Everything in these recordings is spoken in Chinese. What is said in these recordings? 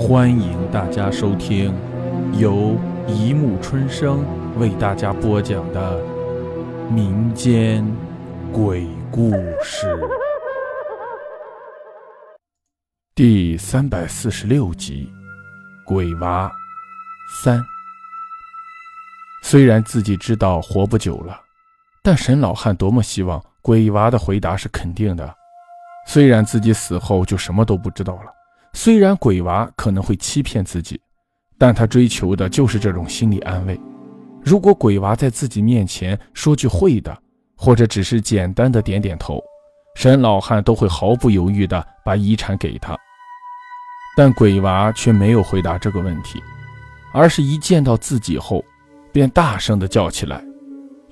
欢迎大家收听由一木春生为大家播讲的民间鬼故事第三百四十六集《鬼娃三》。虽然自己知道活不久了，但沈老汉多么希望鬼娃的回答是肯定的。虽然自己死后就什么都不知道了。虽然鬼娃可能会欺骗自己，但他追求的就是这种心理安慰。如果鬼娃在自己面前说句会的，或者只是简单的点点头，沈老汉都会毫不犹豫地把遗产给他。但鬼娃却没有回答这个问题，而是一见到自己后，便大声地叫起来：“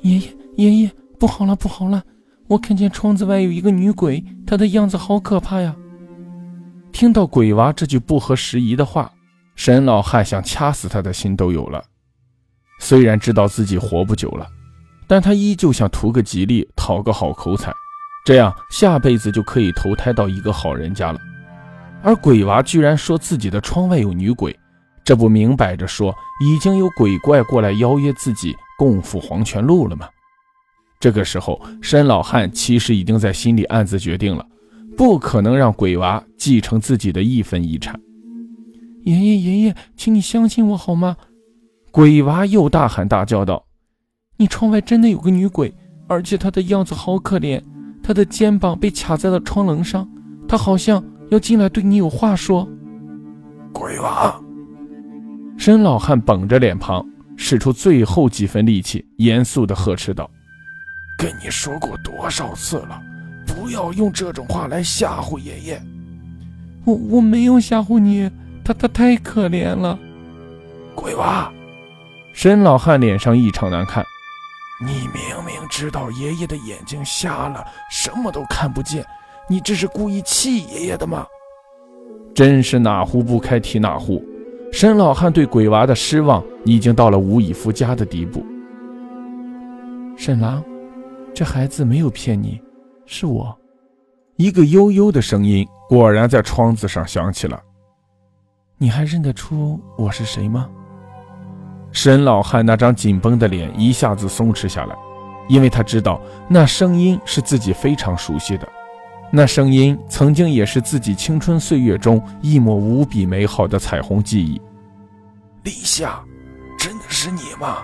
爷爷，爷爷，不好了，不好了！我看见窗子外有一个女鬼，她的样子好可怕呀！”听到鬼娃这句不合时宜的话，沈老汉想掐死他的心都有了。虽然知道自己活不久了，但他依旧想图个吉利，讨个好口彩，这样下辈子就可以投胎到一个好人家了。而鬼娃居然说自己的窗外有女鬼，这不明摆着说已经有鬼怪过来邀约自己共赴黄泉路了吗？这个时候，沈老汉其实已经在心里暗自决定了。不可能让鬼娃继承自己的一分遗产。爷爷，爷爷，请你相信我好吗？鬼娃又大喊大叫道：“你窗外真的有个女鬼，而且她的样子好可怜，她的肩膀被卡在了窗棱上，她好像要进来对你有话说。”鬼娃，申老汉绷着脸庞，使出最后几分力气，严肃地呵斥道：“跟你说过多少次了？”不要用这种话来吓唬爷爷。我我没有吓唬你，他他太可怜了。鬼娃，沈老汉脸上异常难看。你明明知道爷爷的眼睛瞎了，什么都看不见，你这是故意气爷爷的吗？真是哪壶不开提哪壶。沈老汉对鬼娃的失望已经到了无以复加的地步。沈郎，这孩子没有骗你。是我，一个悠悠的声音果然在窗子上响起了。你还认得出我是谁吗？沈老汉那张紧绷的脸一下子松弛下来，因为他知道那声音是自己非常熟悉的，那声音曾经也是自己青春岁月中一抹无比美好的彩虹记忆。立夏，真的是你吗？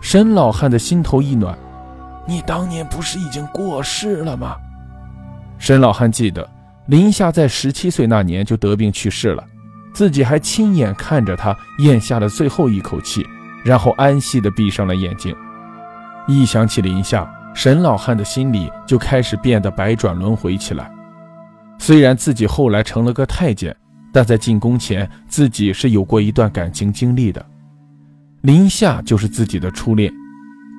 沈老汉的心头一暖。你当年不是已经过世了吗？沈老汉记得林夏在十七岁那年就得病去世了，自己还亲眼看着他咽下了最后一口气，然后安息地闭上了眼睛。一想起林夏，沈老汉的心里就开始变得百转轮回起来。虽然自己后来成了个太监，但在进宫前自己是有过一段感情经历的，林夏就是自己的初恋。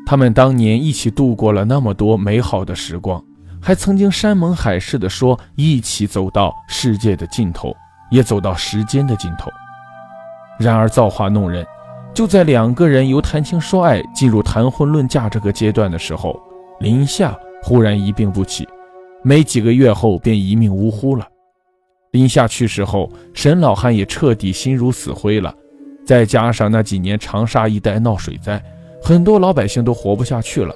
他们当年一起度过了那么多美好的时光，还曾经山盟海誓地说一起走到世界的尽头，也走到时间的尽头。然而造化弄人，就在两个人由谈情说爱进入谈婚论嫁这个阶段的时候，林夏忽然一病不起，没几个月后便一命呜呼了。林夏去世后，沈老汉也彻底心如死灰了，再加上那几年长沙一带闹水灾。很多老百姓都活不下去了，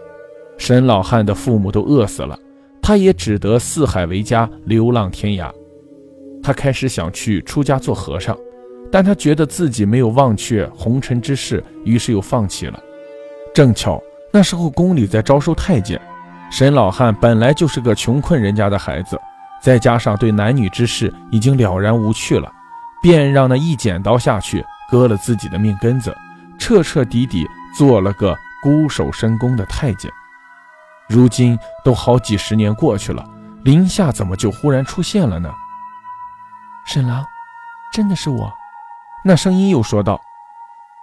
沈老汉的父母都饿死了，他也只得四海为家，流浪天涯。他开始想去出家做和尚，但他觉得自己没有忘却红尘之事，于是又放弃了。正巧那时候宫里在招收太监，沈老汉本来就是个穷困人家的孩子，再加上对男女之事已经了然无趣了，便让那一剪刀下去割了自己的命根子，彻彻底底。做了个孤守深宫的太监，如今都好几十年过去了，林夏怎么就忽然出现了呢？沈郎，真的是我。那声音又说道：“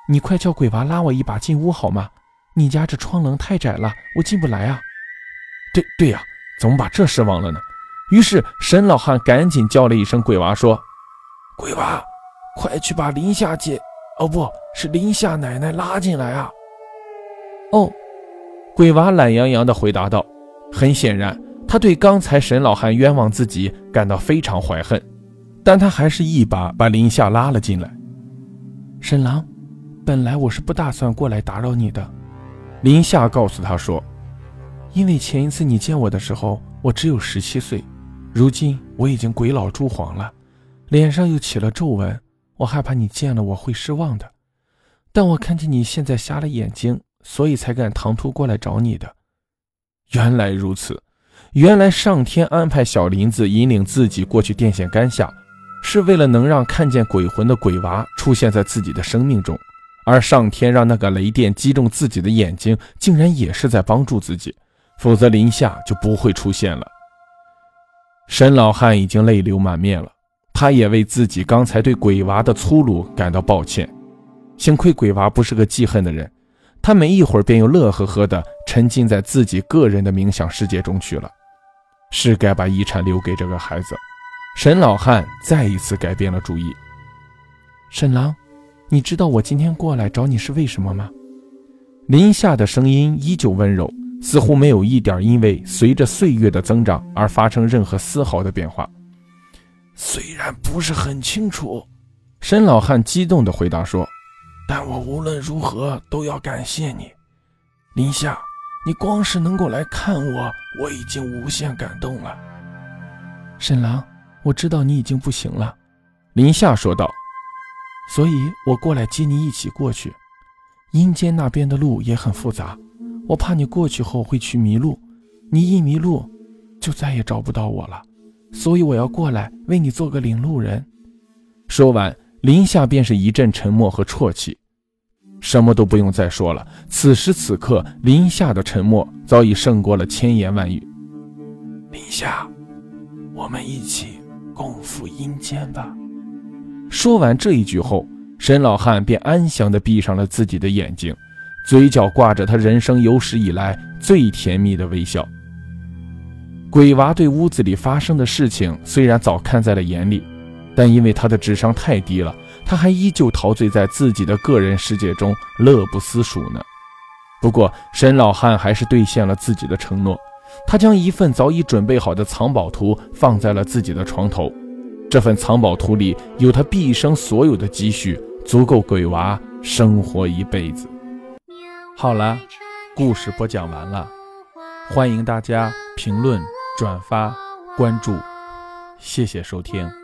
你快叫鬼娃拉我一把进屋好吗？你家这窗棱太窄了，我进不来啊。”对对呀，怎么把这事忘了呢？于是沈老汉赶紧叫了一声鬼娃，说：“鬼娃，快去把林夏姐，哦，不是林夏奶奶拉进来啊。”哦，鬼娃懒洋洋地回答道：“很显然，他对刚才沈老汉冤枉自己感到非常怀恨。但他还是一把把林夏拉了进来。沈郎，本来我是不打算过来打扰你的。林夏告诉他说：“因为前一次你见我的时候，我只有十七岁，如今我已经鬼老珠黄了，脸上又起了皱纹，我害怕你见了我会失望的。但我看见你现在瞎了眼睛，所以才敢唐突过来找你的。”原来如此，原来上天安排小林子引领自己过去电线杆下。是为了能让看见鬼魂的鬼娃出现在自己的生命中，而上天让那个雷电击中自己的眼睛，竟然也是在帮助自己，否则林夏就不会出现了。沈老汉已经泪流满面了，他也为自己刚才对鬼娃的粗鲁感到抱歉。幸亏鬼娃不是个记恨的人，他没一会儿便又乐呵呵地沉浸在自己个人的冥想世界中去了。是该把遗产留给这个孩子。沈老汉再一次改变了主意。沈郎，你知道我今天过来找你是为什么吗？林夏的声音依旧温柔，似乎没有一点因为随着岁月的增长而发生任何丝毫的变化。虽然不是很清楚，沈老汉激动地回答说：“但我无论如何都要感谢你，林夏，你光是能够来看我，我已经无限感动了。”沈郎。我知道你已经不行了，林夏说道，所以我过来接你一起过去。阴间那边的路也很复杂，我怕你过去后会去迷路，你一迷路就再也找不到我了，所以我要过来为你做个领路人。说完，林夏便是一阵沉默和啜泣，什么都不用再说了。此时此刻，林夏的沉默早已胜过了千言万语。林夏，我们一起。共赴阴间吧。说完这一句后，沈老汉便安详地闭上了自己的眼睛，嘴角挂着他人生有史以来最甜蜜的微笑。鬼娃对屋子里发生的事情虽然早看在了眼里，但因为他的智商太低了，他还依旧陶醉在自己的个人世界中，乐不思蜀呢。不过，沈老汉还是兑现了自己的承诺。他将一份早已准备好的藏宝图放在了自己的床头，这份藏宝图里有他毕生所有的积蓄，足够鬼娃生活一辈子。好了，故事播讲完了，欢迎大家评论、转发、关注，谢谢收听。